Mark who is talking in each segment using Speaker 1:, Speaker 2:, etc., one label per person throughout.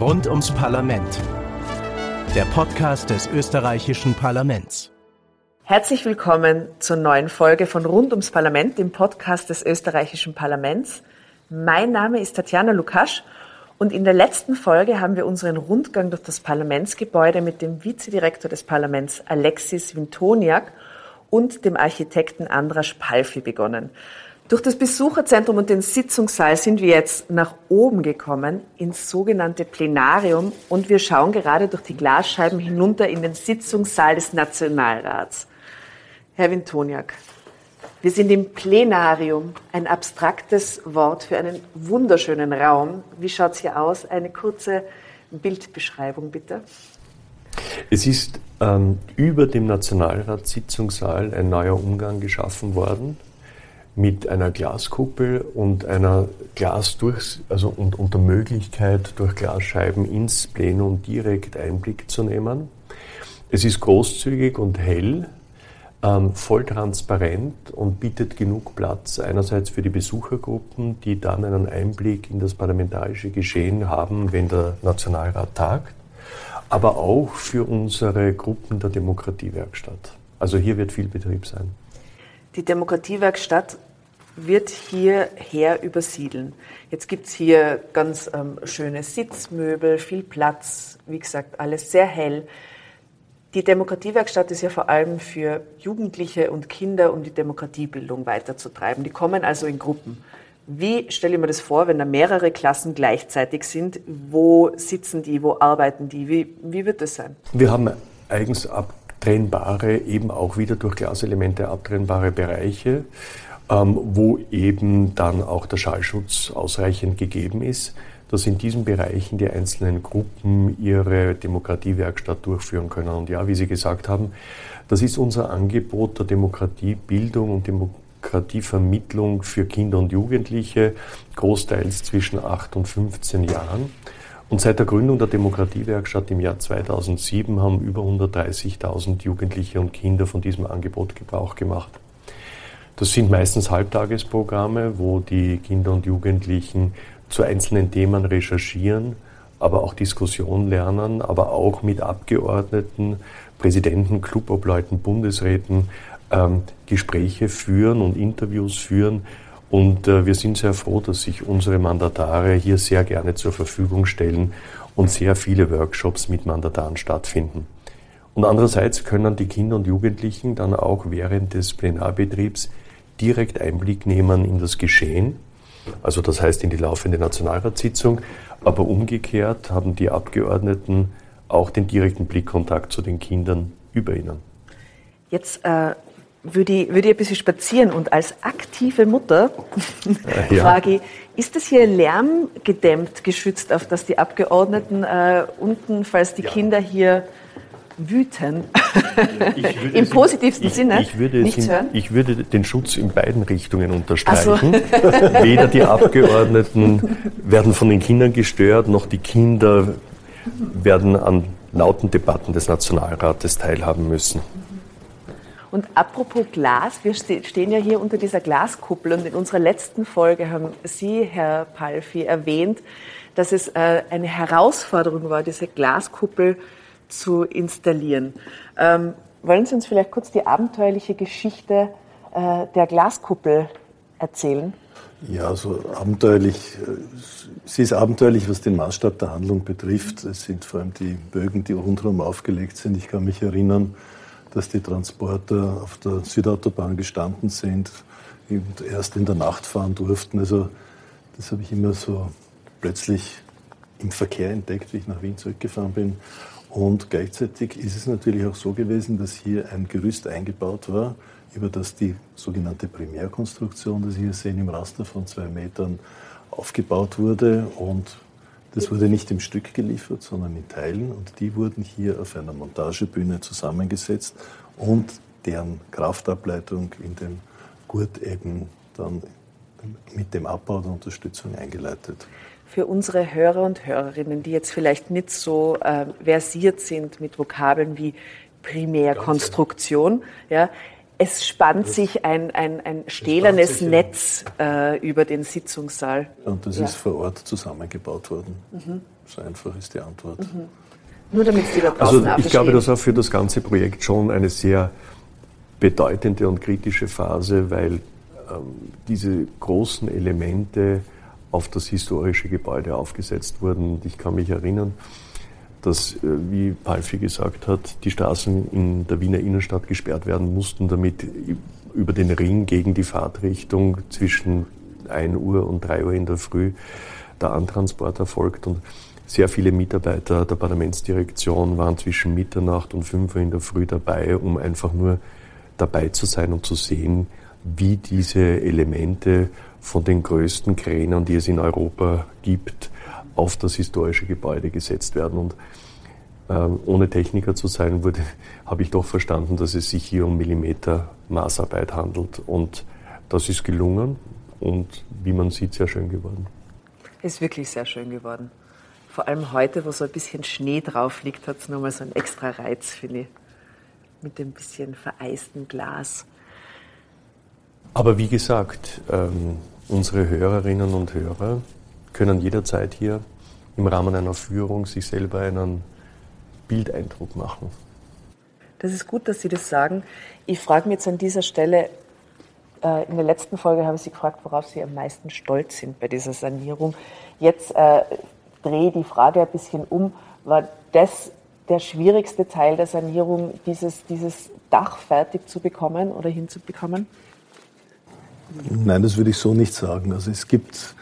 Speaker 1: Rund ums Parlament. Der Podcast des österreichischen Parlaments.
Speaker 2: Herzlich willkommen zur neuen Folge von Rund ums Parlament, dem Podcast des österreichischen Parlaments. Mein Name ist Tatjana Lukasch und in der letzten Folge haben wir unseren Rundgang durch das Parlamentsgebäude mit dem Vizedirektor des Parlaments Alexis Wintoniak und dem Architekten Andras Palfi begonnen. Durch das Besucherzentrum und den Sitzungssaal sind wir jetzt nach oben gekommen ins sogenannte Plenarium und wir schauen gerade durch die Glasscheiben hinunter in den Sitzungssaal des Nationalrats. Herr Wintoniak, wir sind im Plenarium, ein abstraktes Wort für einen wunderschönen Raum. Wie schaut es hier aus? Eine kurze Bildbeschreibung bitte.
Speaker 3: Es ist ähm, über dem Nationalratssitzungssaal ein neuer Umgang geschaffen worden mit einer Glaskuppel und einer Glas also und, und der Möglichkeit, durch Glasscheiben ins Plenum direkt Einblick zu nehmen. Es ist großzügig und hell, ähm, voll transparent und bietet genug Platz einerseits für die Besuchergruppen, die dann einen Einblick in das parlamentarische Geschehen haben, wenn der Nationalrat tagt, aber auch für unsere Gruppen der Demokratiewerkstatt. Also hier wird viel Betrieb sein.
Speaker 2: Die Demokratiewerkstatt wird hierher übersiedeln. Jetzt gibt es hier ganz ähm, schöne Sitzmöbel, viel Platz, wie gesagt, alles sehr hell. Die Demokratiewerkstatt ist ja vor allem für Jugendliche und Kinder, um die Demokratiebildung weiterzutreiben. Die kommen also in Gruppen. Wie stelle ich mir das vor, wenn da mehrere Klassen gleichzeitig sind? Wo sitzen die? Wo arbeiten die? Wie, wie wird das sein?
Speaker 3: Wir haben eigens abtrennbare, eben auch wieder durch Glaselemente abtrennbare Bereiche ähm, wo eben dann auch der Schallschutz ausreichend gegeben ist, dass in diesen Bereichen die einzelnen Gruppen ihre Demokratiewerkstatt durchführen können. Und ja, wie Sie gesagt haben, das ist unser Angebot der Demokratiebildung und Demokratievermittlung für Kinder und Jugendliche, großteils zwischen 8 und 15 Jahren. Und seit der Gründung der Demokratiewerkstatt im Jahr 2007 haben über 130.000 Jugendliche und Kinder von diesem Angebot Gebrauch gemacht. Das sind meistens Halbtagesprogramme, wo die Kinder und Jugendlichen zu einzelnen Themen recherchieren, aber auch Diskussion lernen, aber auch mit Abgeordneten, Präsidenten, Clubobleuten, Bundesräten ähm, Gespräche führen und Interviews führen. Und äh, wir sind sehr froh, dass sich unsere Mandatare hier sehr gerne zur Verfügung stellen und sehr viele Workshops mit Mandataren stattfinden. Und andererseits können die Kinder und Jugendlichen dann auch während des Plenarbetriebs direkt Einblick nehmen in das Geschehen, also das heißt in die laufende Nationalratssitzung, aber umgekehrt haben die Abgeordneten auch den direkten Blickkontakt zu den Kindern über ihnen.
Speaker 2: Jetzt äh, würde, ich, würde ich ein bisschen spazieren und als aktive Mutter ja. frage ich, ist das hier lärmgedämmt, geschützt, auf dass die Abgeordneten äh, unten, falls die ja. Kinder hier wüten. Im positivsten Sinne.
Speaker 3: Ich würde, in, ich würde, den Schutz in beiden Richtungen unterstreichen. So. Weder die Abgeordneten werden von den Kindern gestört, noch die Kinder werden an lauten Debatten des Nationalrates teilhaben müssen.
Speaker 2: Und apropos Glas, wir stehen ja hier unter dieser Glaskuppel und in unserer letzten Folge haben Sie, Herr Palfi, erwähnt, dass es äh, eine Herausforderung war, diese Glaskuppel zu installieren. Ähm, wollen Sie uns vielleicht kurz die abenteuerliche Geschichte äh, der Glaskuppel erzählen?
Speaker 4: Ja, so abenteuerlich. Äh, sie ist abenteuerlich, was den Maßstab der Handlung betrifft. Es sind vor allem die Bögen, die rundherum aufgelegt sind. Ich kann mich erinnern, dass die Transporter auf der Südautobahn gestanden sind und erst in der Nacht fahren durften. Also das habe ich immer so plötzlich im Verkehr entdeckt, wie ich nach Wien zurückgefahren bin. Und gleichzeitig ist es natürlich auch so gewesen, dass hier ein Gerüst eingebaut war, über das die sogenannte Primärkonstruktion, das Sie hier sehen, im Raster von zwei Metern aufgebaut wurde. Und das wurde nicht im Stück geliefert, sondern in Teilen. Und die wurden hier auf einer Montagebühne zusammengesetzt und deren Kraftableitung in dem Gurt eben dann mit dem Abbau der Unterstützung eingeleitet
Speaker 2: für unsere Hörer und Hörerinnen, die jetzt vielleicht nicht so äh, versiert sind mit Vokabeln wie Primärkonstruktion. Ja, Es spannt sich ein, ein, ein stählernes Netz äh, über den Sitzungssaal.
Speaker 4: Und das ja. ist vor Ort zusammengebaut worden. Mhm. So einfach ist die Antwort. Mhm.
Speaker 2: Nur damit Sie da
Speaker 3: Also ich glaube, das war für das ganze Projekt schon eine sehr bedeutende und kritische Phase, weil ähm, diese großen Elemente auf das historische Gebäude aufgesetzt wurden. Und ich kann mich erinnern, dass, äh, wie Palfi gesagt hat, die Straßen in der Wiener Innenstadt gesperrt werden mussten, damit über den Ring gegen die Fahrtrichtung zwischen 1 Uhr und 3 Uhr in der Früh der Antransport erfolgt. Und sehr viele Mitarbeiter der Parlamentsdirektion waren zwischen Mitternacht und 5 Uhr in der Früh dabei, um einfach nur dabei zu sein und zu sehen, wie diese Elemente von den größten Kränen, die es in Europa gibt, auf das historische Gebäude gesetzt werden. Und äh, ohne Techniker zu sein, wurde, habe ich doch verstanden, dass es sich hier um Millimeter Maßarbeit handelt. Und das ist gelungen und wie man sieht, sehr schön geworden.
Speaker 2: Ist wirklich sehr schön geworden. Vor allem heute, wo so ein bisschen Schnee drauf liegt, hat es nochmal so einen extra Reiz, finde ich. Mit dem bisschen vereisten Glas.
Speaker 3: Aber wie gesagt, ähm, unsere Hörerinnen und Hörer können jederzeit hier im Rahmen einer Führung sich selber einen Bildeindruck machen.
Speaker 2: Das ist gut, dass Sie das sagen. Ich frage mich jetzt an dieser Stelle, äh, in der letzten Folge habe ich Sie gefragt, worauf Sie am meisten stolz sind bei dieser Sanierung. Jetzt äh, drehe die Frage ein bisschen um. War das der schwierigste Teil der Sanierung, dieses, dieses Dach fertig zu bekommen oder hinzubekommen?
Speaker 4: Nein, das würde ich so nicht sagen. Also es gibt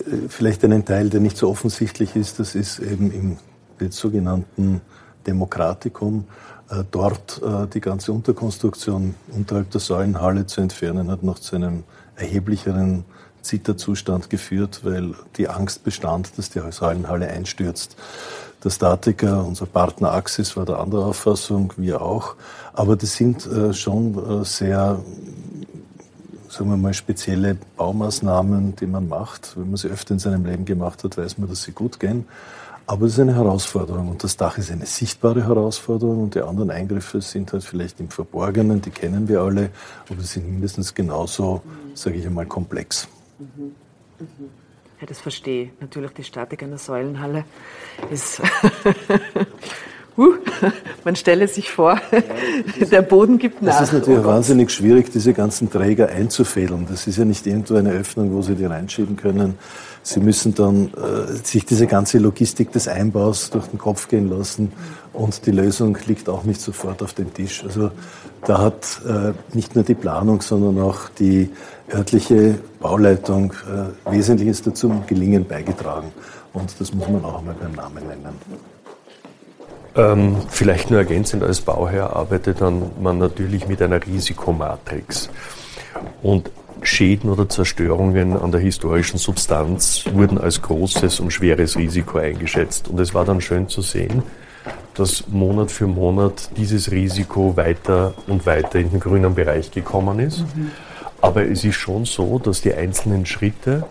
Speaker 4: äh, vielleicht einen Teil, der nicht so offensichtlich ist. Das ist eben im sogenannten Demokratikum. Äh, dort äh, die ganze Unterkonstruktion unterhalb der Säulenhalle zu entfernen, hat noch zu einem erheblicheren Zitterzustand geführt, weil die Angst bestand, dass die Säulenhalle einstürzt. Der Statiker, unser Partner Axis, war der andere Auffassung, wir auch. Aber das sind schon sehr sagen wir mal, spezielle Baumaßnahmen, die man macht. Wenn man sie öfter in seinem Leben gemacht hat, weiß man, dass sie gut gehen. Aber es ist eine Herausforderung und das Dach ist eine sichtbare Herausforderung und die anderen Eingriffe sind halt vielleicht im Verborgenen, die kennen wir alle, aber sie sind mindestens genauso, sage ich einmal, komplex. Mhm.
Speaker 2: Mhm. Ja, das verstehe ich. Natürlich die Statik einer Säulenhalle ist huh, man stelle sich vor, der Boden gibt nach.
Speaker 4: Es ist natürlich oh wahnsinnig schwierig, diese ganzen Träger einzufädeln. Das ist ja nicht irgendwo eine Öffnung, wo Sie die reinschieben können. Sie müssen dann äh, sich diese ganze Logistik des Einbaus durch den Kopf gehen lassen und die Lösung liegt auch nicht sofort auf dem Tisch. Also da hat äh, nicht nur die Planung, sondern auch die örtliche Bauleitung äh, Wesentliches dazu Gelingen beigetragen. Und das muss man auch einmal beim Namen nennen.
Speaker 3: Ähm, vielleicht nur ergänzend, als Bauherr arbeitet dann man natürlich mit einer Risikomatrix. Und Schäden oder Zerstörungen an der historischen Substanz wurden als großes und schweres Risiko eingeschätzt. Und es war dann schön zu sehen, dass Monat für Monat dieses Risiko weiter und weiter in den grünen Bereich gekommen ist. Mhm. Aber es ist schon so, dass die einzelnen Schritte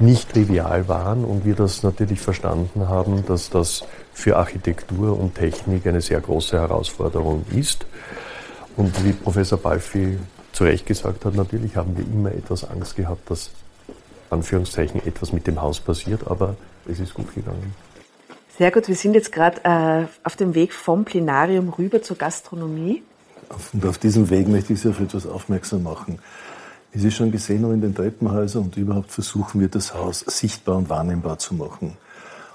Speaker 3: nicht trivial waren und wir das natürlich verstanden haben, dass das für Architektur und Technik eine sehr große Herausforderung ist. Und wie Professor Balfi zu Recht gesagt hat, natürlich haben wir immer etwas Angst gehabt, dass Anführungszeichen etwas mit dem Haus passiert, aber es ist gut gegangen.
Speaker 2: Sehr gut, wir sind jetzt gerade äh, auf dem Weg vom Plenarium rüber zur Gastronomie.
Speaker 4: Und auf diesem Weg möchte ich Sie auf etwas aufmerksam machen. Es ist schon gesehen, in den Treppenhäusern und überhaupt versuchen wir das Haus sichtbar und wahrnehmbar zu machen.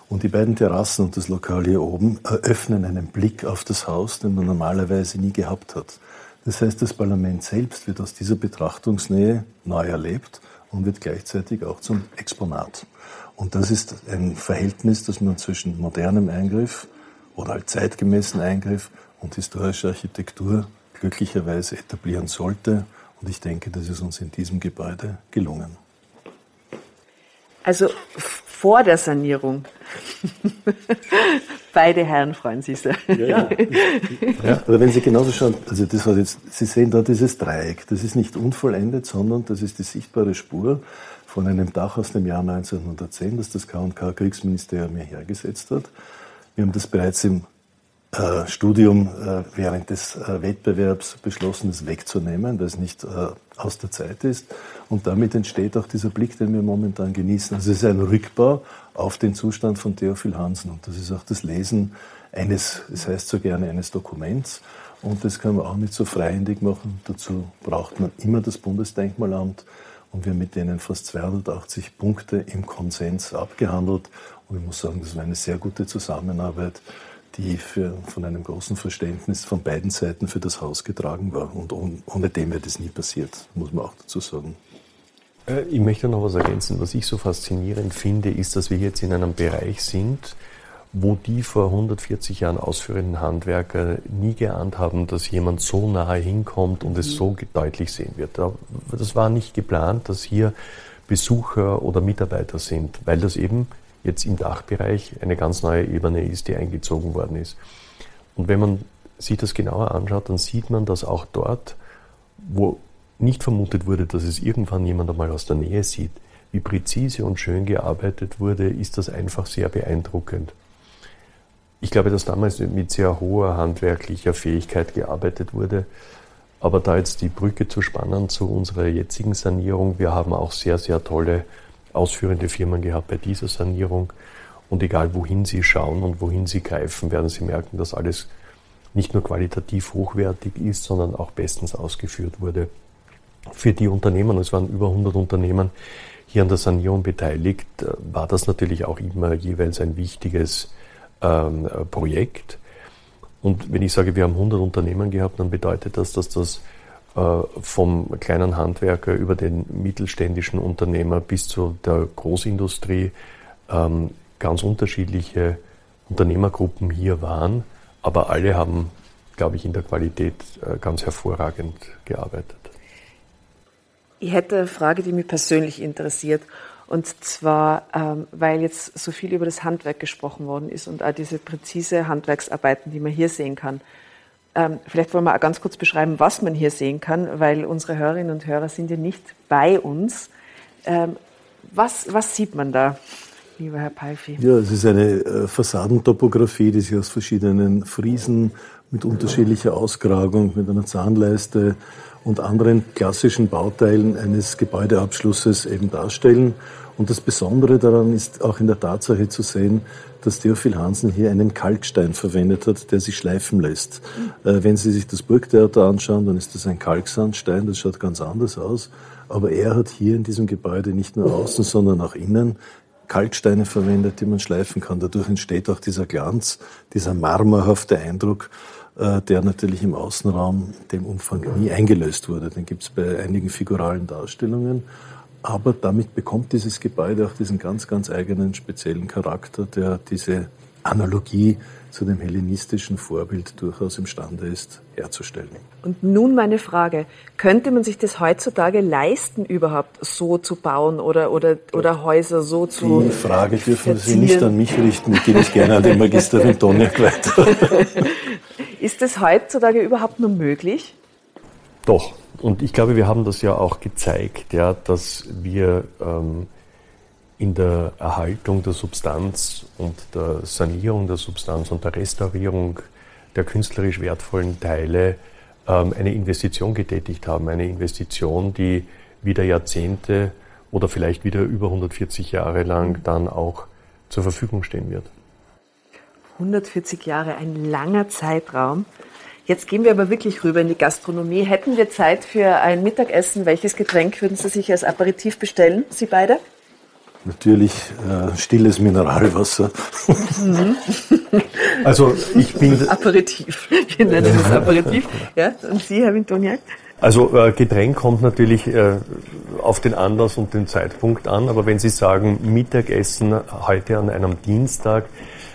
Speaker 4: Und die beiden Terrassen und das Lokal hier oben eröffnen einen Blick auf das Haus, den man normalerweise nie gehabt hat. Das heißt, das Parlament selbst wird aus dieser Betrachtungsnähe neu erlebt und wird gleichzeitig auch zum Exponat. Und das ist ein Verhältnis, das man zwischen modernem Eingriff oder halt zeitgemäßen Eingriff und historischer Architektur glücklicherweise etablieren sollte. Und ich denke, das ist uns in diesem Gebäude gelungen.
Speaker 2: Also vor der Sanierung. Beide Herren freuen sich sehr. Ja, ja.
Speaker 4: ja, oder wenn Sie genauso schauen, also das hat jetzt, Sie sehen da dieses Dreieck, das ist nicht unvollendet, sondern das ist die sichtbare Spur von einem Dach aus dem Jahr 1910, das das K&K Kriegsministerium hier hergesetzt hat. Wir haben das bereits im äh, Studium äh, während des äh, Wettbewerbs beschlossen, es wegzunehmen, weil es nicht aus der Zeit ist. Und damit entsteht auch dieser Blick, den wir momentan genießen. Also es ist ein Rückbau auf den Zustand von Theophil Hansen. Und das ist auch das Lesen eines, es heißt so gerne, eines Dokuments. Und das kann man auch nicht so freihändig machen. Dazu braucht man immer das Bundesdenkmalamt. Und wir haben mit denen fast 280 Punkte im Konsens abgehandelt. Und ich muss sagen, das war eine sehr gute Zusammenarbeit, die für, von einem großen Verständnis von beiden Seiten für das Haus getragen war. Und ohne dem wäre das nie passiert, muss man auch dazu sagen.
Speaker 3: Äh, ich möchte noch was ergänzen. Was ich so faszinierend finde, ist, dass wir jetzt in einem Bereich sind, wo die vor 140 Jahren ausführenden Handwerker nie geahnt haben, dass jemand so nahe hinkommt und es so deutlich sehen wird. Das war nicht geplant, dass hier Besucher oder Mitarbeiter sind, weil das eben jetzt im Dachbereich eine ganz neue Ebene ist, die eingezogen worden ist. Und wenn man sich das genauer anschaut, dann sieht man, dass auch dort, wo nicht vermutet wurde, dass es irgendwann jemand einmal aus der Nähe sieht, wie präzise und schön gearbeitet wurde, ist das einfach sehr beeindruckend. Ich glaube, dass damals mit sehr hoher handwerklicher Fähigkeit gearbeitet wurde. Aber da jetzt die Brücke zu spannen zu unserer jetzigen Sanierung, wir haben auch sehr, sehr tolle ausführende Firmen gehabt bei dieser Sanierung. Und egal wohin Sie schauen und wohin Sie greifen, werden Sie merken, dass alles nicht nur qualitativ hochwertig ist, sondern auch bestens ausgeführt wurde. Für die Unternehmen, es waren über 100 Unternehmen hier an der Sanierung beteiligt, äh, war das natürlich auch immer jeweils ein wichtiges ähm, Projekt. Und wenn ich sage, wir haben 100 Unternehmen gehabt, dann bedeutet das, dass das äh, vom kleinen Handwerker über den mittelständischen Unternehmer bis zu der Großindustrie ähm, ganz unterschiedliche Unternehmergruppen hier waren, aber alle haben, glaube ich, in der Qualität äh, ganz hervorragend gearbeitet.
Speaker 2: Ich hätte eine Frage, die mich persönlich interessiert. Und zwar, ähm, weil jetzt so viel über das Handwerk gesprochen worden ist und auch diese präzise Handwerksarbeiten, die man hier sehen kann. Ähm, vielleicht wollen wir auch ganz kurz beschreiben, was man hier sehen kann, weil unsere Hörerinnen und Hörer sind ja nicht bei uns. Ähm, was, was sieht man da, lieber Herr Palfi?
Speaker 4: Ja, es ist eine äh, Fassadentopographie, die sich aus verschiedenen Friesen mit unterschiedlicher Ausgragung, mit einer Zahnleiste, und anderen klassischen Bauteilen eines Gebäudeabschlusses eben darstellen. Und das Besondere daran ist auch in der Tatsache zu sehen, dass Theophil Hansen hier einen Kalkstein verwendet hat, der sich schleifen lässt. Äh, wenn Sie sich das Burgtheater anschauen, dann ist das ein Kalksandstein, das schaut ganz anders aus. Aber er hat hier in diesem Gebäude nicht nur außen, sondern auch innen Kalksteine verwendet, die man schleifen kann. Dadurch entsteht auch dieser Glanz, dieser marmorhafte Eindruck, der natürlich im Außenraum dem Umfang nie eingelöst wurde. Den gibt es bei einigen figuralen Darstellungen. Aber damit bekommt dieses Gebäude auch diesen ganz, ganz eigenen speziellen Charakter, der diese Analogie zu dem hellenistischen Vorbild durchaus imstande ist herzustellen.
Speaker 2: Und nun meine Frage, könnte man sich das heutzutage leisten, überhaupt so zu bauen oder, oder, oder Häuser so zu
Speaker 4: Die Frage dürfen Sie nicht an mich richten, die gebe ich gerne an den Magister Toniak weiter.
Speaker 2: Ist das heutzutage überhaupt nur möglich?
Speaker 3: Doch. Und ich glaube, wir haben das ja auch gezeigt, ja, dass wir ähm, in der Erhaltung der Substanz und der Sanierung der Substanz und der Restaurierung der künstlerisch wertvollen Teile ähm, eine Investition getätigt haben. Eine Investition, die wieder Jahrzehnte oder vielleicht wieder über 140 Jahre lang dann auch zur Verfügung stehen wird.
Speaker 2: 140 Jahre, ein langer Zeitraum. Jetzt gehen wir aber wirklich rüber in die Gastronomie. Hätten wir Zeit für ein Mittagessen? Welches Getränk würden Sie sich als Aperitif bestellen, Sie beide?
Speaker 4: Natürlich äh, stilles Mineralwasser.
Speaker 3: Mhm. also ich bin...
Speaker 2: Aperitif. Wir nennen es Aperitif. Ja? Und Sie, Herr Wintoniak?
Speaker 3: Also äh, Getränk kommt natürlich äh, auf den Anlass und den Zeitpunkt an, aber wenn Sie sagen Mittagessen heute an einem Dienstag,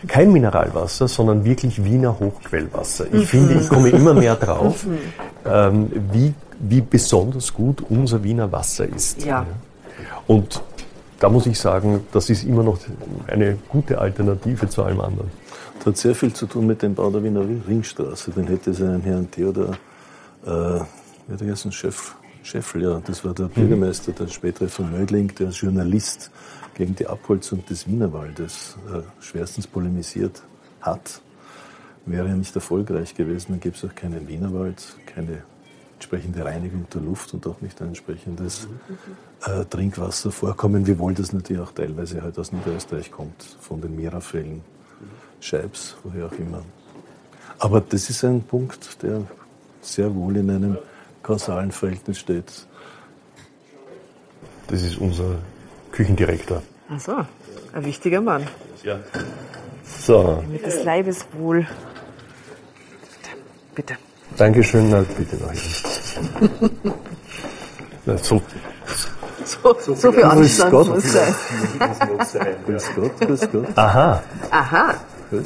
Speaker 3: kein Mineralwasser, sondern wirklich Wiener Hochquellwasser. Ich mhm. finde, ich komme immer mehr drauf, mhm. ähm, wie, wie besonders gut unser Wiener Wasser ist.
Speaker 2: Ja.
Speaker 3: Und da muss ich sagen, das ist immer noch eine gute Alternative zu allem anderen.
Speaker 4: Das hat sehr viel zu tun mit dem Bau der Wiener Ringstraße. Den hätte es einen Herrn Theodor, äh, wie hat er Chef, Scheffel, ja, das war der. Bürgermeister, der spätere von Mödling, der Journalist gegen die Abholzung des Wienerwaldes äh, schwerstens polemisiert hat. wäre ja nicht erfolgreich gewesen. Dann gäbe es auch keinen Wienerwald, keine entsprechende Reinigung der Luft und auch nicht ein entsprechendes äh, Trinkwasservorkommen, wiewohl das natürlich auch teilweise halt aus Niederösterreich kommt, von den Merafällen, Scheibs, woher auch immer. Aber das ist ein Punkt, der sehr wohl in einem kausalen Verhältnis steht.
Speaker 3: Das ist unser Küchendirektor.
Speaker 2: Ach so, ein wichtiger Mann.
Speaker 3: Ja. So.
Speaker 2: Mit des Leibes wohl. Bitte.
Speaker 3: Dankeschön, na, bitte noch. Na, so,
Speaker 2: So, so, so viel Anstand
Speaker 4: Gott.
Speaker 2: muss sein.
Speaker 4: Grüß Gott, grüß Gott.
Speaker 3: aha,
Speaker 2: Aha.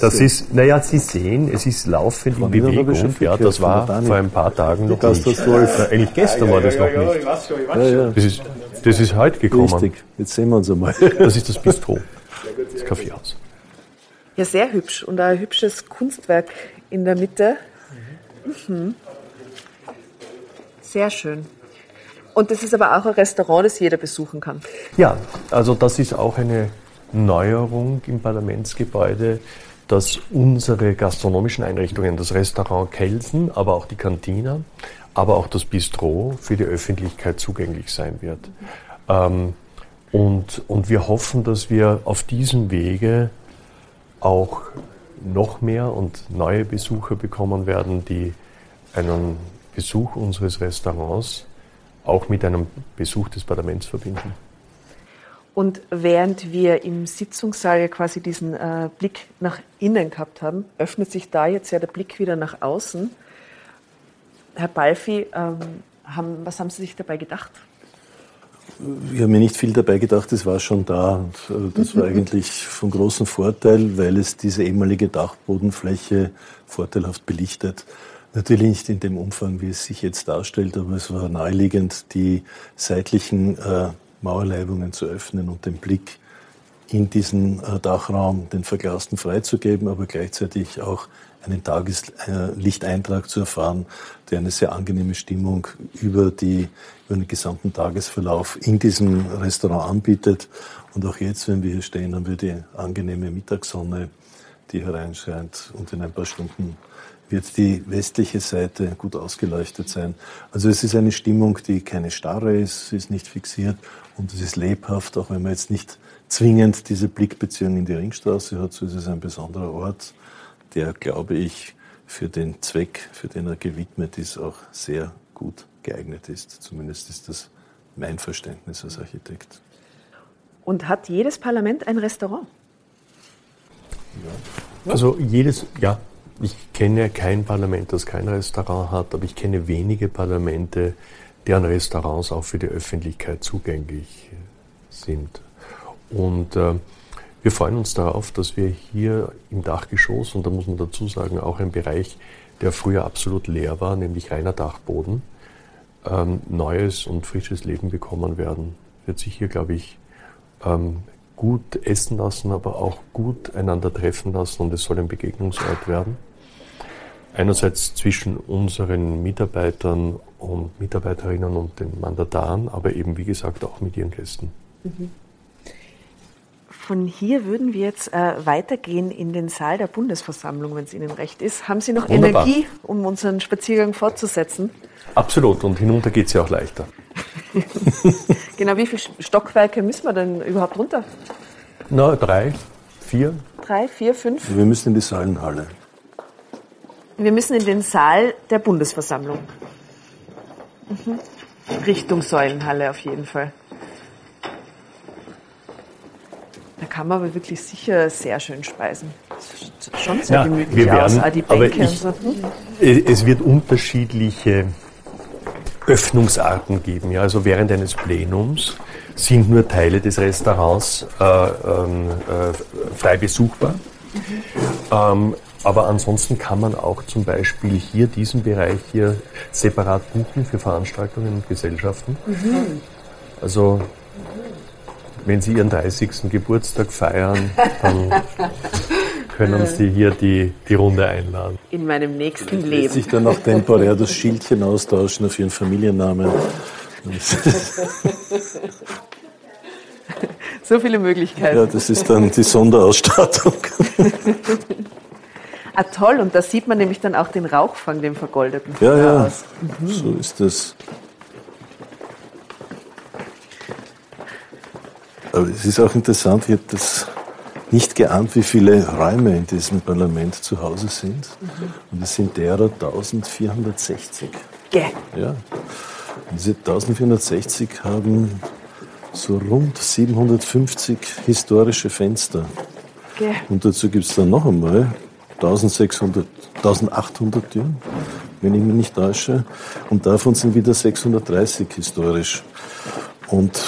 Speaker 3: Das ist, naja, Sie sehen, es ist laufend in Bewegung. Ja, das war vor ein paar Tagen noch
Speaker 4: Das
Speaker 3: nicht.
Speaker 4: das.
Speaker 3: Na, Eigentlich gestern war das noch nicht.
Speaker 4: Ja, ja,
Speaker 3: Das ist, das ist heute gekommen.
Speaker 4: richtig. Jetzt sehen wir uns einmal.
Speaker 3: Das ist das Bistro, das Kaffeehaus.
Speaker 2: Ja, sehr hübsch und ein hübsches Kunstwerk in der Mitte. Mhm. Sehr schön. Und das ist aber auch ein Restaurant, das jeder besuchen kann.
Speaker 3: Ja, also das ist auch eine Neuerung im Parlamentsgebäude, dass unsere gastronomischen Einrichtungen, das Restaurant Kelsen, aber auch die Kantine, aber auch das Bistro für die Öffentlichkeit zugänglich sein wird. Ähm, und, und wir hoffen, dass wir auf diesem Wege auch noch mehr und neue Besucher bekommen werden, die einen Besuch unseres Restaurants auch mit einem Besuch des Parlaments verbinden.
Speaker 2: Und während wir im Sitzungssaal ja quasi diesen äh, Blick nach innen gehabt haben, öffnet sich da jetzt ja der Blick wieder nach außen. Herr Balfi, ähm, haben, was haben Sie sich dabei gedacht?
Speaker 4: Ich habe mir nicht viel dabei gedacht, es war schon da. Und äh, das war eigentlich von großem Vorteil, weil es diese ehemalige Dachbodenfläche vorteilhaft belichtet. Natürlich nicht in dem Umfang, wie es sich jetzt darstellt, aber es war naheliegend, die seitlichen äh, Mauerleibungen zu öffnen und den Blick in diesen äh, Dachraum, den Verglasten freizugeben, aber gleichzeitig auch einen Tageslichteintrag zu erfahren, der eine sehr angenehme Stimmung über, die, über den gesamten Tagesverlauf in diesem Restaurant anbietet. Und auch jetzt, wenn wir hier stehen, haben wir die angenehme Mittagssonne, die hereinscheint und in ein paar Stunden wird die westliche Seite gut ausgeleuchtet sein. Also es ist eine Stimmung, die keine starre ist, sie ist nicht fixiert und es ist lebhaft, auch wenn man jetzt nicht zwingend diese Blickbeziehung in die Ringstraße hat, so ist es ein besonderer Ort, der, glaube ich, für den Zweck, für den er gewidmet ist, auch sehr gut geeignet ist. Zumindest ist das mein Verständnis als Architekt.
Speaker 2: Und hat jedes Parlament ein Restaurant?
Speaker 3: Also jedes, ja, ich kenne kein Parlament, das kein Restaurant hat, aber ich kenne wenige Parlamente, deren Restaurants auch für die Öffentlichkeit zugänglich sind. Und äh, wir freuen uns darauf, dass wir hier im Dachgeschoss, und da muss man dazu sagen, auch ein Bereich, der früher absolut leer war, nämlich reiner Dachboden, ähm, neues und frisches Leben bekommen werden. Wird sich hier, glaube ich, ähm, gut essen lassen, aber auch gut einander treffen lassen und es soll ein Begegnungsort werden. Einerseits zwischen unseren Mitarbeitern und Mitarbeiterinnen und den Mandataren, aber eben wie gesagt auch mit ihren Gästen.
Speaker 2: Von hier würden wir jetzt äh, weitergehen in den Saal der Bundesversammlung, wenn es Ihnen recht ist. Haben Sie noch
Speaker 3: Wunderbar.
Speaker 2: Energie, um unseren Spaziergang fortzusetzen?
Speaker 3: Absolut, und hinunter geht es ja auch leichter.
Speaker 2: Genau, wie viele Stockwerke müssen wir denn überhaupt runter?
Speaker 3: Na, drei, vier,
Speaker 2: Drei, vier, fünf?
Speaker 4: Wir müssen in die Säulenhalle.
Speaker 2: Wir müssen in den Saal der Bundesversammlung. Mhm. Richtung Säulenhalle auf jeden Fall. Da kann man aber wirklich sicher sehr schön speisen. Schon sehr
Speaker 3: Ja,
Speaker 2: gemütlich
Speaker 3: wir
Speaker 2: aus.
Speaker 3: werden-
Speaker 2: Ah, die
Speaker 3: aber
Speaker 2: Bänke und
Speaker 3: ich-
Speaker 2: so. Hm?
Speaker 3: Es wird unterschiedliche Öffnungsarten geben. Ja, also während eines Plenums sind nur Teile des Restaurants äh, ähm, äh, frei besuchbar. Ähm, aber ansonsten kann man auch zum Beispiel hier diesen Bereich hier separat buchen für Veranstaltungen und Gesellschaften. Also wenn Sie Ihren 30. Geburtstag feiern, dann können Sie hier die, die Runde einladen.
Speaker 2: In meinem nächsten
Speaker 4: Lässt
Speaker 2: Leben.
Speaker 4: sich dann auch temporär das Schildchen austauschen auf Ihren Familiennamen.
Speaker 2: So viele Möglichkeiten.
Speaker 4: Ja, das ist dann die Sonderausstattung.
Speaker 2: Ah, toll. Und da sieht man nämlich dann auch den Rauchfang, den vergoldeten.
Speaker 4: Ja, ja. Aus. Mhm. So ist das. Aber es ist auch interessant, ich habe das nicht geahnt, wie viele Räume in diesem Parlament zu Hause sind. Mhm. Und es sind derer 1460.
Speaker 2: Gäh.
Speaker 4: Ja. Und diese 1460 haben so rund 750 historische Fenster.
Speaker 2: Gäh.
Speaker 4: Und dazu gibt es dann noch einmal 1600, 1800 Türen, wenn ich mich nicht täusche. Und davon sind wieder 630 historisch. Und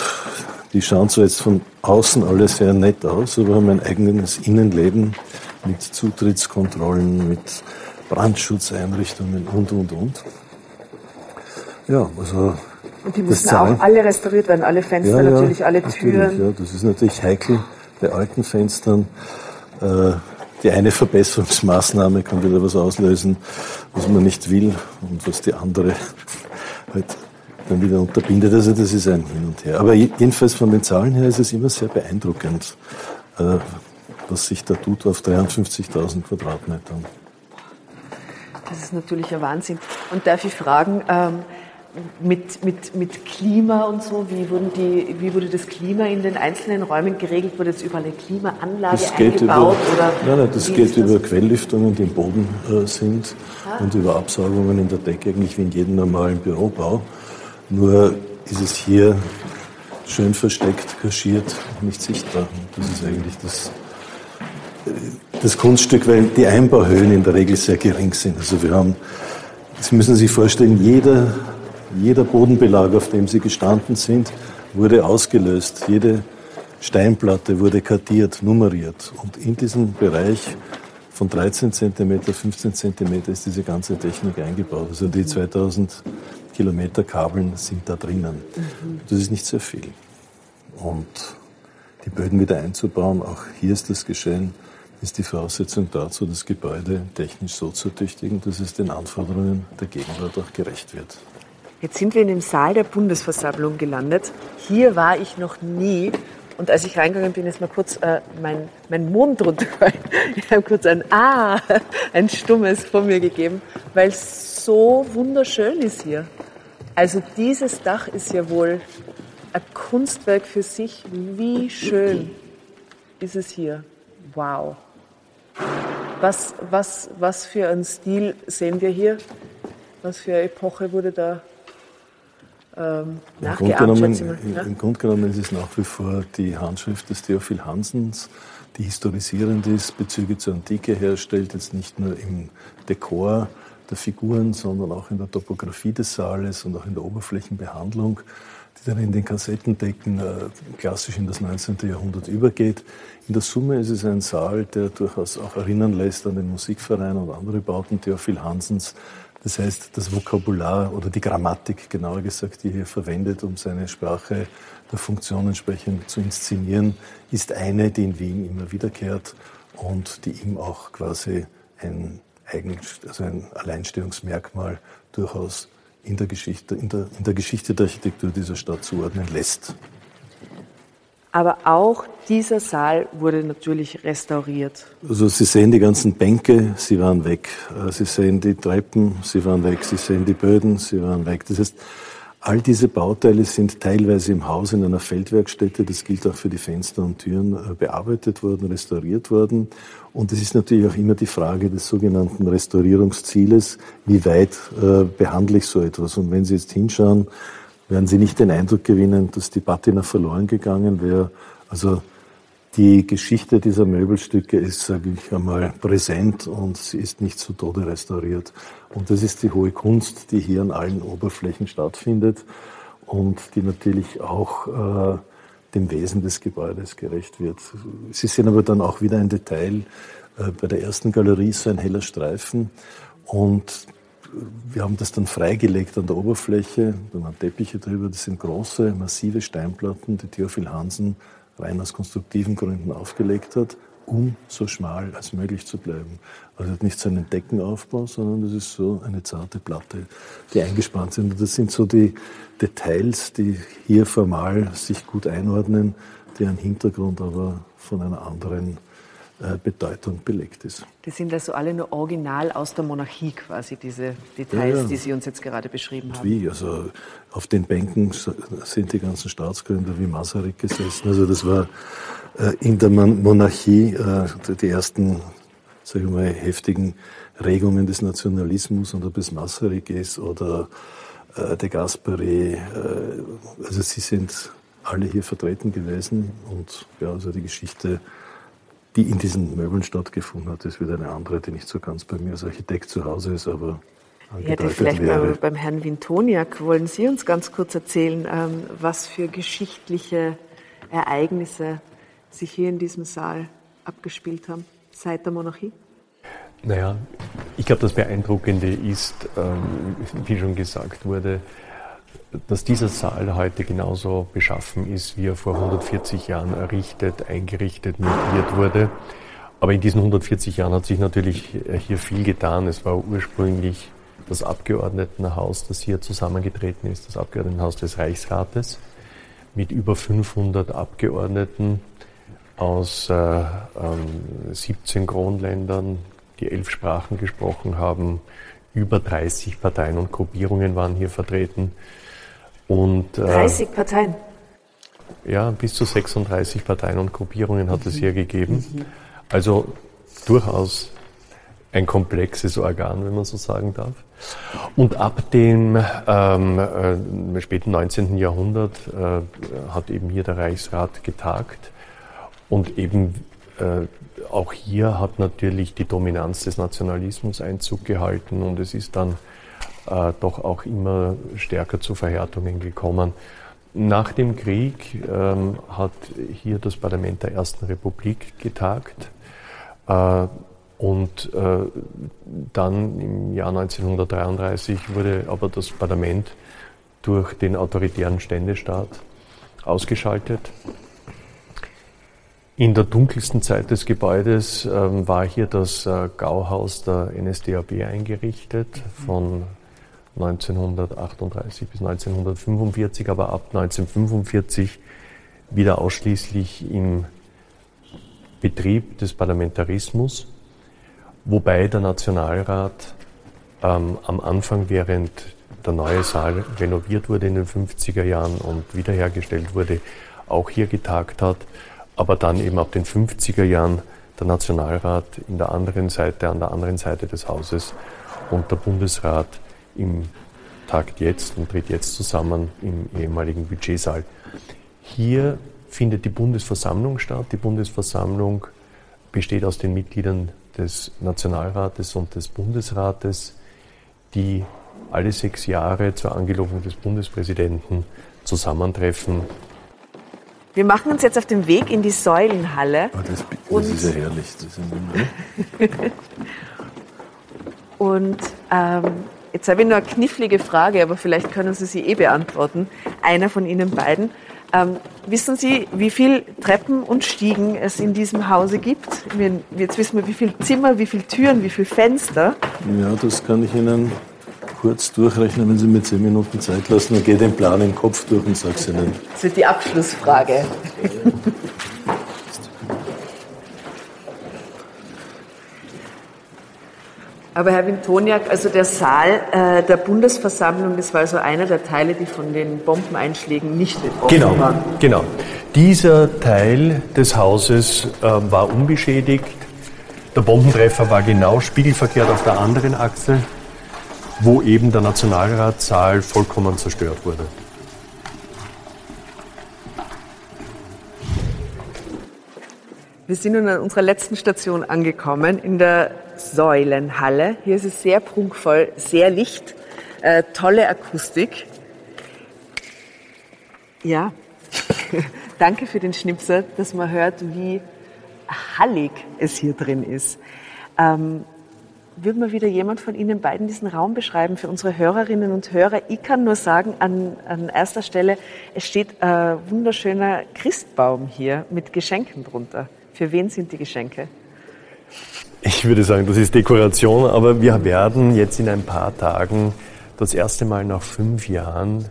Speaker 4: die schauen zwar jetzt von außen alle sehr nett aus, aber haben ein eigenes Innenleben mit Zutrittskontrollen, mit Brandschutzeinrichtungen und, und, und. Ja, also.
Speaker 2: Und die müssen auch alle restauriert werden, alle Fenster ja, natürlich, alle Türen.
Speaker 4: Ja, das ist natürlich heikel bei alten Fenstern. Äh, die eine Verbesserungsmaßnahme kann wieder was auslösen, was man nicht will und was die andere halt dann wieder unterbindet. Also das ist ein Hin und Her. Aber jedenfalls von den Zahlen her ist es immer sehr beeindruckend, äh, was sich da tut auf 53.000 Quadratmetern.
Speaker 2: Das ist natürlich ein Wahnsinn. Und darf ich fragen, ähm, mit, mit, mit Klima und so, wie, wurden die, wie wurde das Klima in den einzelnen Räumen geregelt? Wurde jetzt überall eine Klimaanlage das eingebaut?
Speaker 4: Über, oder nein, nein, das geht über das? Quelllüftungen, die im Boden äh, sind ah. und über Absaugungen in der Decke, eigentlich wie in jedem normalen Bürobau. Nur ist es hier schön versteckt, kaschiert, nicht sichtbar. Das ist eigentlich das, das Kunststück, weil die Einbauhöhen in der Regel sehr gering sind. Also wir haben, Sie müssen sich vorstellen, jeder, jeder Bodenbelag, auf dem Sie gestanden sind, wurde ausgelöst. Jede Steinplatte wurde kartiert, nummeriert. Und in diesem Bereich von 13 cm, 15 cm ist diese ganze Technik eingebaut. Also die 2000 Kilometer Kabeln sind da drinnen. Mhm. Das ist nicht sehr viel. Und die Böden wieder einzubauen, auch hier ist das geschehen, ist die Voraussetzung dazu, das Gebäude technisch so zu tüchtigen, dass es den Anforderungen der Gegenwart auch gerecht wird.
Speaker 2: Jetzt sind wir in dem Saal der Bundesversammlung gelandet. Hier war ich noch nie. Und als ich reingegangen bin, ist mir kurz äh, mein, mein Mund runtergefallen. Ich habe kurz ein Ah, ein stummes von mir gegeben, weil es so wunderschön ist hier. Also dieses Dach ist ja wohl ein Kunstwerk für sich. Wie schön ist es hier. Wow. Was, was, was für einen Stil sehen wir hier? Was für eine Epoche wurde da ähm, Im Grunde,
Speaker 4: genommen, ja? Im Grunde genommen ist es nach wie vor die Handschrift des Theophil Hansens, die historisierend ist, Bezüge zur Antike herstellt, jetzt nicht nur im Dekor, der Figuren, sondern auch in der Topografie des Saales und auch in der Oberflächenbehandlung, die dann in den Kassettendecken äh, klassisch in das 19. Jahrhundert übergeht. In der Summe ist es ein Saal, der durchaus auch erinnern lässt an den Musikverein und andere Bauten Theophil Hansens. Das heißt, das Vokabular oder die Grammatik, genauer gesagt, die er verwendet, um seine Sprache der Funktion entsprechend zu inszenieren, ist eine, die in Wien immer wiederkehrt und die ihm auch quasi ein eigen, also ein Alleinstellungsmerkmal durchaus in der, Geschichte, in, der, in der Geschichte der Architektur dieser Stadt zuordnen lässt.
Speaker 2: Aber auch dieser Saal wurde natürlich restauriert.
Speaker 4: Also Sie sehen die ganzen Bänke, sie waren weg. Äh, sie sehen die Treppen, sie waren weg. Sie sehen die Böden, sie waren weg. Das heißt, All diese Bauteile sind teilweise im Haus in einer Feldwerkstätte, das gilt auch für die Fenster und Türen, äh, bearbeitet worden, restauriert worden. Und es ist natürlich auch immer die Frage des sogenannten Restaurierungszieles, wie weit äh, behandle ich so etwas. Und wenn Sie jetzt hinschauen, werden Sie nicht den Eindruck gewinnen, dass die Patina verloren gegangen wäre. Also die Geschichte dieser Möbelstücke ist, sage ich einmal, präsent und sie ist nicht zu Tode restauriert. Und das ist die hohe Kunst, die hier an allen Oberflächen stattfindet und die natürlich auch äh, dem Wesen des Gebäudes gerecht wird. Sie sehen aber dann auch wieder ein Detail. Äh, bei der ersten Galerie ist so ein heller Streifen und wir haben das dann freigelegt an der Oberfläche, da waren Teppiche drüber, das sind große, massive Steinplatten, die Theophil Hansen rein aus konstruktiven Gründen aufgelegt hat, um so schmal als möglich zu bleiben. Also nicht so einen Deckenaufbau, sondern das ist so eine zarte Platte, die eingespannt sind. Und das sind so die Details, die hier formal sich gut einordnen, deren Hintergrund aber von einer anderen Bedeutung belegt ist.
Speaker 2: Die sind also alle nur original aus der Monarchie quasi, diese Details, ja, ja. die Sie uns jetzt gerade beschrieben haben.
Speaker 4: Wie? Also auf den Bänken sind die ganzen Staatsgründer wie Masaryk gesessen. Also das war äh, in der Monarchie die ersten, sage ich mal, heftigen Regungen des Nationalismus und ob es Masaryk ist oder de Gasperi. Also sie sind alle hier vertreten gewesen und ja, also die Geschichte die in diesen Möbeln stattgefunden hat, ist wieder eine andere, die nicht so ganz bei mir als Architekt zu Hause ist, aber
Speaker 2: ja, vielleicht wäre. beim Herrn Wintoniak wollen Sie uns ganz kurz erzählen, ähm, was für geschichtliche Ereignisse sich hier in diesem Saal abgespielt haben seit der Monarchie?
Speaker 3: Naja, ich glaube, das Beeindruckende ist, ähm, wie schon gesagt wurde, dass dieser Saal heute genauso beschaffen ist, wie er vor 140 Jahren errichtet, eingerichtet, möbliert wurde. Aber in diesen 140 Jahren hat sich natürlich äh, hier viel getan. Es war ursprünglich das Abgeordnetenhaus, das hier zusammengetreten ist, das Abgeordnetenhaus des Reichsrates mit über 500 Abgeordneten aus äh, ähm, 17 Kronländern, die elf Sprachen gesprochen haben. Über 30 Parteien und Gruppierungen waren hier vertreten.
Speaker 2: Und, äh, 30 Parteien?
Speaker 3: Ja, bis zu 36 Parteien und Gruppierungen hat mhm. es hier gegeben. Mhm. Also durchaus ein komplexes Organ, wenn man so sagen darf. Und ab dem ähm, äh, späten 19. Jahrhundert äh, hat eben hier der Reichsrat getagt. Und eben äh, auch hier hat natürlich die Dominanz des Nationalismus Einzug gehalten und es ist dann äh, doch auch immer stärker zu Verhärtungen gekommen. Nach dem Krieg ähm, hat hier das Parlament der Ersten Republik getagt äh, und äh, dann im Jahr 1933 wurde aber das Parlament durch den autoritären Ständestaat ausgeschaltet. In der dunkelsten Zeit des Gebäudes ähm, war hier das äh, Gauhaus der NSDAP eingerichtet von 1938 bis 1945, aber ab 1945 wieder ausschließlich im Betrieb des Parlamentarismus, wobei der Nationalrat ähm, am Anfang, während der neue Saal renoviert wurde in den 50er Jahren und wiederhergestellt wurde, auch hier getagt hat, aber dann eben ab den 50er Jahren der Nationalrat in der anderen Seite, an der anderen Seite des Hauses und der Bundesrat im Takt jetzt und tritt jetzt zusammen im ehemaligen Budgetsaal. Hier findet die Bundesversammlung statt. Die Bundesversammlung besteht aus den Mitgliedern des Nationalrates und des Bundesrates, die alle sechs Jahre zur Angelobung des Bundespräsidenten zusammentreffen.
Speaker 2: Wir machen uns jetzt auf den Weg in die Säulenhalle.
Speaker 4: Oh, das, das ist ja herrlich.
Speaker 2: und ähm, Jetzt habe ich nur eine knifflige Frage, aber vielleicht können Sie sie eh beantworten. Einer von Ihnen beiden. Ähm, wissen Sie, wie viele Treppen und Stiegen es in diesem Hause gibt? Jetzt wissen wir, wie viele Zimmer, wie viele Türen, wie viele Fenster.
Speaker 4: Ja, das kann ich Ihnen kurz durchrechnen, wenn Sie mir zehn Minuten Zeit lassen. Dann gehe den Plan im Kopf durch und sage es Ihnen.
Speaker 2: Das ist die Abschlussfrage. Aber Herr Wintoniak, also der Saal äh, der Bundesversammlung, das war also einer der Teile, die von den Bombeneinschlägen nicht betroffen
Speaker 3: genau,
Speaker 2: waren.
Speaker 3: Genau. Dieser Teil des Hauses äh, war unbeschädigt. Der Bombentreffer war genau spiegelverkehrt auf der anderen Achse, wo eben der Nationalratssaal vollkommen zerstört wurde.
Speaker 2: Wir sind nun an unserer letzten Station angekommen, in der Säulenhalle. Hier ist es sehr prunkvoll, sehr licht, äh, tolle Akustik. Ja, danke für den Schnipsel, dass man hört, wie hallig es hier drin ist. Ähm, würde mal wieder jemand von Ihnen beiden diesen Raum beschreiben für unsere Hörerinnen und Hörer? Ich kann nur sagen, an, an erster Stelle, es steht ein wunderschöner Christbaum hier mit Geschenken drunter. Für wen sind die Geschenke?
Speaker 3: Ich würde sagen, das ist Dekoration, aber wir werden jetzt in ein paar Tagen das erste Mal nach fünf Jahren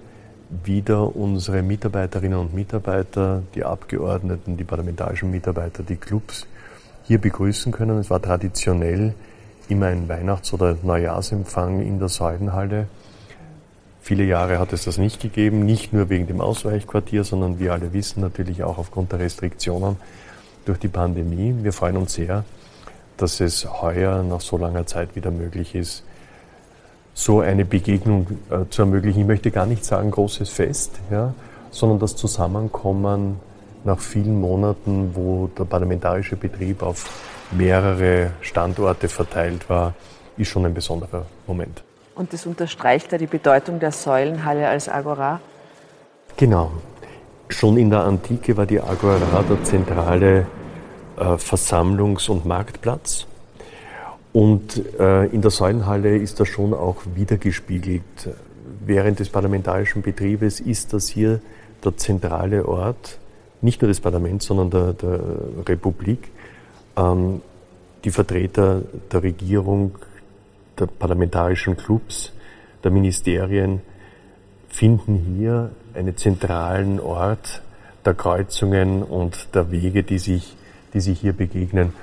Speaker 3: wieder unsere Mitarbeiterinnen und Mitarbeiter, die Abgeordneten, die parlamentarischen Mitarbeiter, die Clubs hier begrüßen können. Es war traditionell immer ein Weihnachts- oder Neujahrsempfang in der Säulenhalle. Viele Jahre hat es das nicht gegeben, nicht nur wegen dem Ausweichquartier, sondern wir alle wissen natürlich auch aufgrund der Restriktionen durch die Pandemie. Wir freuen uns sehr, dass es heuer nach so langer Zeit wieder möglich ist, so eine Begegnung äh, zu ermöglichen. Ich möchte gar nicht sagen großes Fest, ja, sondern das Zusammenkommen nach vielen Monaten, wo der parlamentarische Betrieb auf mehrere Standorte verteilt war, ist schon ein besonderer Moment.
Speaker 2: Und das unterstreicht ja die Bedeutung der Säulenhalle als Agora?
Speaker 3: Genau. Schon in der Antike war die Agora der zentrale Versammlungs- und Marktplatz. Und äh, in der Säulenhalle ist das schon auch wiedergespiegelt. Während des parlamentarischen Betriebes ist das hier der zentrale Ort, nicht nur des Parlaments, sondern der, der Republik. Ähm, die Vertreter der Regierung, der parlamentarischen Clubs, der Ministerien finden hier einen zentralen Ort der Kreuzungen und der Wege, die sich, die sich hier begegnen.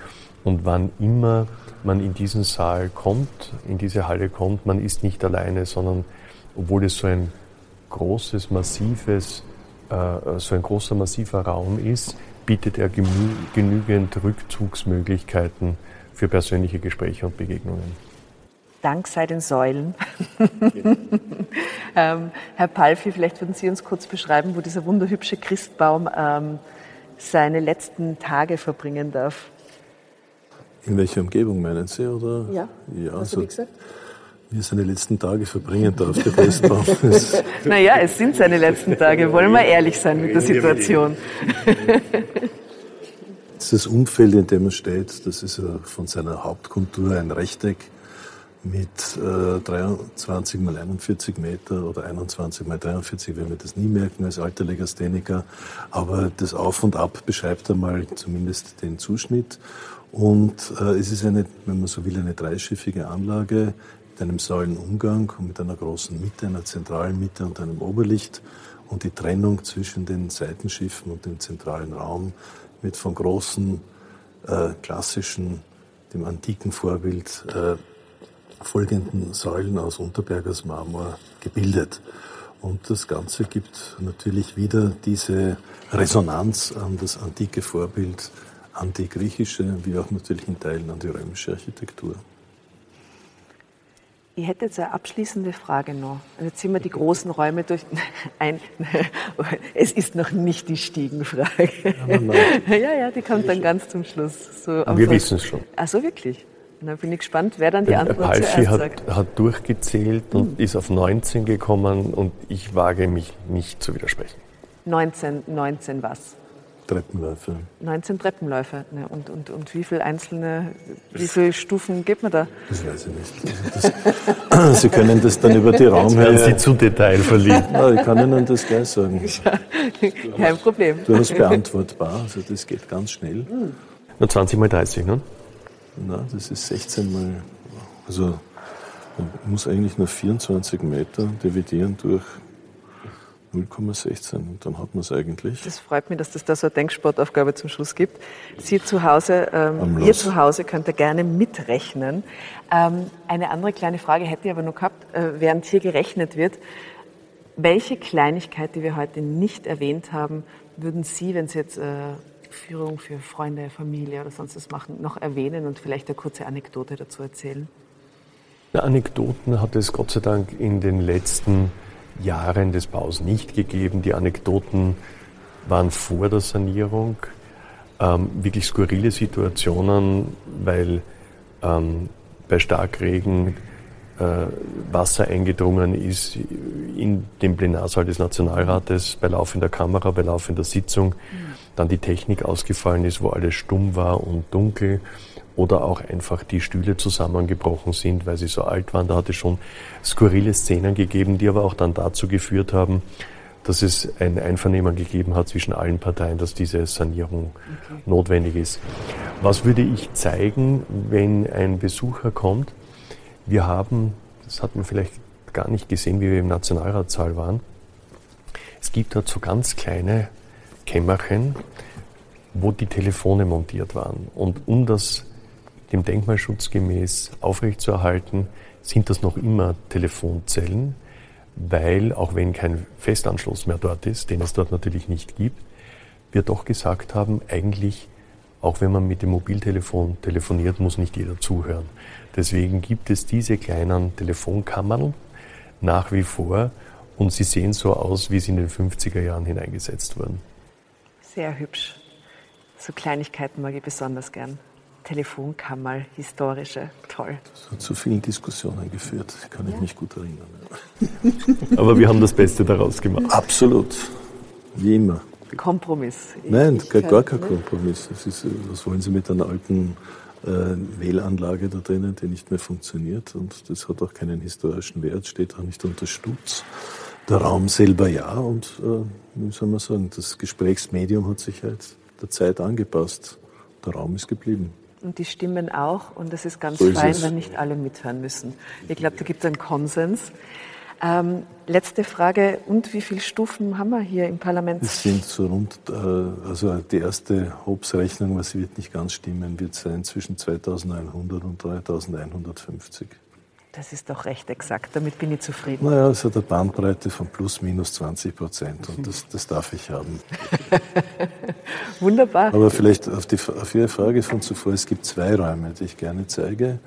Speaker 3: Und wann immer man in diesen Saal kommt, in diese Halle kommt, man ist nicht alleine, sondern obwohl es so ein großes, massives, äh, so ein großer, massiver Raum ist, bietet er genügend Rückzugsmöglichkeiten für persönliche Gespräche und Begegnungen.
Speaker 2: Dank sei den Säulen. ähm, Herr Palfi, vielleicht würden Sie uns kurz beschreiben, wo dieser wunderhübsche Christbaum ähm, seine letzten Tage verbringen darf.
Speaker 4: In welcher Umgebung meinen Sie? Oder?
Speaker 2: Ja,
Speaker 4: ja also, gesagt? Wie er seine letzten Tage verbringen darf, der Christbaum.
Speaker 2: naja, es sind seine letzten Tage. Wollen wir ehrlich sein mit der Situation.
Speaker 4: Das Umfeld, in dem er steht, das ist von seiner Hauptkontur ein Rechteck mit äh, 23 mal 41 Meter oder 21 mal 43, werden wir das nie merken als alter Legastheniker. Aber das Auf und Ab beschreibt einmal zumindest den Zuschnitt. Und äh, es ist eine, wenn man so will, eine dreischiffige Anlage mit einem Säulenumgang und mit einer großen Mitte, einer zentralen Mitte und einem Oberlicht. Und die Trennung zwischen den Seitenschiffen und dem zentralen Raum wird von großen, äh, klassischen, dem antiken Vorbild äh, folgenden Säulen aus Unterbergers Marmor gebildet. Und das Ganze gibt natürlich wieder diese Resonanz an das antike Vorbild, an die griechische, wie auch natürlich in Teilen an die römische Architektur.
Speaker 2: Ich hätte jetzt eine abschließende Frage noch. Jetzt sind wir die großen Räume durch. Ein, es ist noch nicht die Stiegenfrage. Ja, ja, die kommt dann ganz zum Schluss.
Speaker 3: So wir wissen es schon.
Speaker 2: Ach so, wirklich? Da bin ich gespannt, wer dann die Antwort
Speaker 3: Palfi zuerst sagt. Hat, hat durchgezählt und hm. ist auf 19 gekommen und ich wage mich nicht zu widersprechen.
Speaker 2: 19, 19 was?
Speaker 4: Treppenläufe.
Speaker 2: 19 Treppenläufe. Ne, und, und, und wie viele einzelne, wie viele Stufen gibt man da?
Speaker 4: Das weiß ich nicht. Das, Sie können das dann über die Raumhöhe...
Speaker 3: Werden Sie zu detailverliebt.
Speaker 4: Ja, ich kann Ihnen das gleich sagen.
Speaker 2: Kein Problem.
Speaker 4: Du hast beantwortbar, also das geht ganz schnell.
Speaker 3: Nur 20 mal 30, ne?
Speaker 4: Na, das ist 16 mal, also man muss eigentlich nur 24 Meter dividieren durch 0,16 und dann hat man es eigentlich.
Speaker 2: Das freut mich, dass das da so eine Denksportaufgabe zum Schluss gibt. Sie zu Hause, ähm, ihr zu Hause könnt ihr gerne mitrechnen. Ähm, eine andere kleine Frage hätte ich aber noch gehabt, äh, während hier gerechnet wird. Welche Kleinigkeit, die wir heute nicht erwähnt haben, würden Sie, wenn Sie jetzt äh, Führung für Freunde, Familie oder sonst was machen, noch erwähnen und vielleicht eine kurze Anekdote dazu erzählen?
Speaker 3: Anekdoten hat es Gott sei Dank in den letzten Jahren des Baus nicht gegeben. Die Anekdoten waren vor der Sanierung. Ähm, wirklich skurrile Situationen, weil ähm, bei Starkregen äh, Wasser eingedrungen ist in den Plenarsaal des Nationalrates bei laufender Kamera, bei laufender Sitzung. Mhm dann die Technik ausgefallen ist, wo alles stumm war und dunkel oder auch einfach die Stühle zusammengebrochen sind, weil sie so alt waren. Da hat es schon skurrile Szenen gegeben, die aber auch dann dazu geführt haben, dass es ein Einvernehmen gegeben hat zwischen allen Parteien, dass diese Sanierung okay. notwendig ist. Was würde ich zeigen, wenn ein Besucher kommt? Wir haben, das hat man vielleicht gar nicht gesehen, wie wir im Nationalratssaal waren, es gibt dort so ganz kleine Kämmerchen, wo die Telefone montiert waren. Und um das dem Denkmalschutz gemäß aufrechtzuerhalten, sind das noch immer Telefonzellen, weil auch wenn kein Festanschluss mehr dort ist, den es dort natürlich nicht gibt, wir doch gesagt haben, eigentlich, auch wenn man mit dem Mobiltelefon telefoniert, muss nicht jeder zuhören. Deswegen gibt es diese kleinen Telefonkammern nach wie vor und sie sehen so aus, wie sie in den 50er Jahren hineingesetzt wurden.
Speaker 2: Sehr hübsch. So Kleinigkeiten mag ich besonders gern. Telefonkammer, historische, toll.
Speaker 4: Das hat zu vielen Diskussionen geführt, kann ich ja. mich gut erinnern.
Speaker 3: Aber wir haben das Beste daraus gemacht.
Speaker 4: Absolut, wie immer.
Speaker 2: Kompromiss.
Speaker 4: Nein, gar, gar kein ne? Kompromiss. Ist, was wollen Sie mit einer alten äh, Wählanlage da drinnen, die nicht mehr funktioniert? Und das hat auch keinen historischen Wert, steht auch nicht unter Stutz. Der Raum selber ja und äh, wie soll man sagen, das Gesprächsmedium hat sich halt der Zeit angepasst. Der Raum ist geblieben.
Speaker 2: Und die Stimmen auch. Und das ist ganz so fein, wenn nicht alle mithören müssen. Ich glaube, da gibt es einen Konsens. Ähm, letzte Frage. Und wie viele Stufen haben wir hier im Parlament?
Speaker 4: Es sind so rund, äh, also die erste Hobbs-Rechnung, was wird nicht ganz stimmen, wird sein zwischen 2100 und 3150.
Speaker 2: Das ist doch recht exakt, damit bin ich zufrieden.
Speaker 4: Naja, es hat eine Bandbreite von plus minus 20 Prozent und das, das darf ich haben.
Speaker 2: Wunderbar.
Speaker 4: Aber vielleicht auf, die, auf Ihre Frage von zuvor, es gibt zwei Räume, die ich gerne zeige.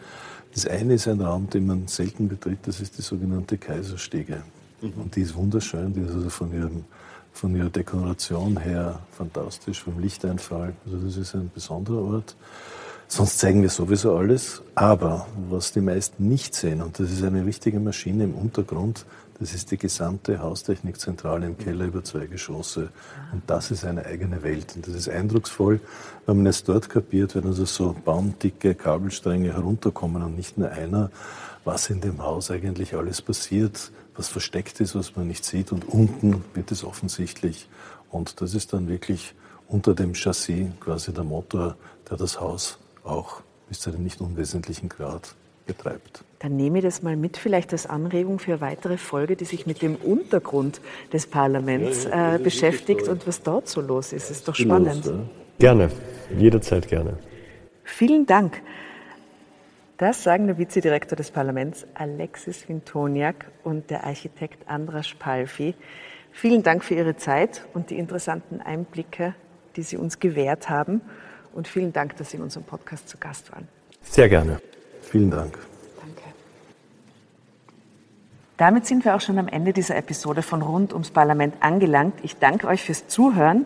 Speaker 4: Das eine ist ein Raum, den man selten betritt, das ist die sogenannte Kaiserstege. Mhm. Und die ist wunderschön, die ist also von, ihrem, von ihrer Dekoration her fantastisch, vom Lichteinfall. Also das ist ein besonderer Ort. Sonst zeigen wir sowieso alles. Aber was die meisten nicht sehen, und das ist eine richtige Maschine im Untergrund, das ist die gesamte Haustechnikzentrale im Keller über zwei Geschosse. Und das ist eine eigene Welt. Und das ist eindrucksvoll, wenn man es dort kapiert, wenn also so baumdicke Kabelstränge herunterkommen und nicht nur einer, was in dem Haus eigentlich alles passiert, was versteckt ist, was man nicht sieht. Und unten wird es offensichtlich. Und das ist dann wirklich unter dem Chassis quasi der Motor, der das Haus auch bis zu einem nicht unwesentlichen Grad betreibt.
Speaker 2: Dann nehme ich das mal mit, vielleicht als Anregung für eine weitere Folge, die sich mit dem Untergrund des Parlaments äh, beschäftigt und was dort so los ist. Ist doch spannend. Los, ja?
Speaker 3: Gerne, jederzeit gerne.
Speaker 2: Vielen Dank. Das sagen der Vizedirektor des Parlaments Alexis Wintoniak und der Architekt Andras Palfi. Vielen Dank für Ihre Zeit und die interessanten Einblicke, die Sie uns gewährt haben. Und vielen Dank, dass Sie in unserem Podcast zu Gast waren.
Speaker 3: Sehr gerne.
Speaker 4: Vielen Dank.
Speaker 2: Danke. Damit sind wir auch schon am Ende dieser Episode von Rund ums Parlament angelangt. Ich danke euch fürs Zuhören.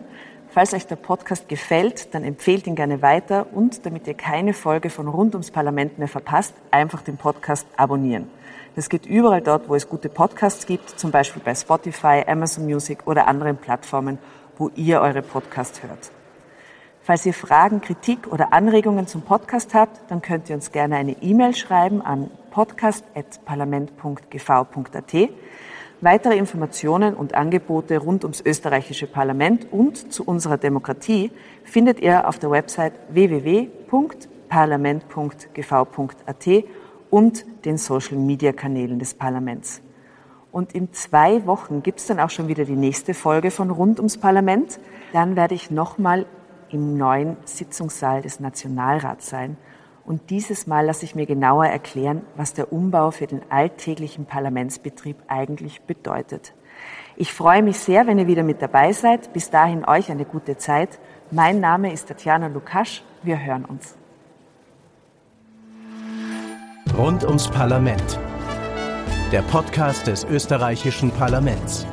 Speaker 2: Falls euch der Podcast gefällt, dann empfehlt ihn gerne weiter und damit ihr keine Folge von Rund ums Parlament mehr verpasst, einfach den Podcast abonnieren. Das geht überall dort, wo es gute Podcasts gibt, zum Beispiel bei Spotify, Amazon Music oder anderen Plattformen, wo ihr eure Podcasts hört. Falls ihr Fragen, Kritik oder Anregungen zum Podcast habt, dann könnt ihr uns gerne eine E-Mail schreiben an podcast.parlament.gv.at. Weitere Informationen und Angebote rund ums österreichische Parlament und zu unserer Demokratie findet ihr auf der Website www.parlament.gv.at und den Social-Media-Kanälen des Parlaments. Und in zwei Wochen gibt es dann auch schon wieder die nächste Folge von Rund ums Parlament. Dann werde ich nochmal im neuen Sitzungssaal des Nationalrats sein. Und dieses Mal lasse ich mir genauer erklären, was der Umbau für den alltäglichen Parlamentsbetrieb eigentlich bedeutet. Ich freue mich sehr, wenn ihr wieder mit dabei seid. Bis dahin euch eine gute Zeit. Mein Name ist Tatjana Lukasch. Wir hören uns.
Speaker 1: Rund ums Parlament. Der Podcast des österreichischen Parlaments.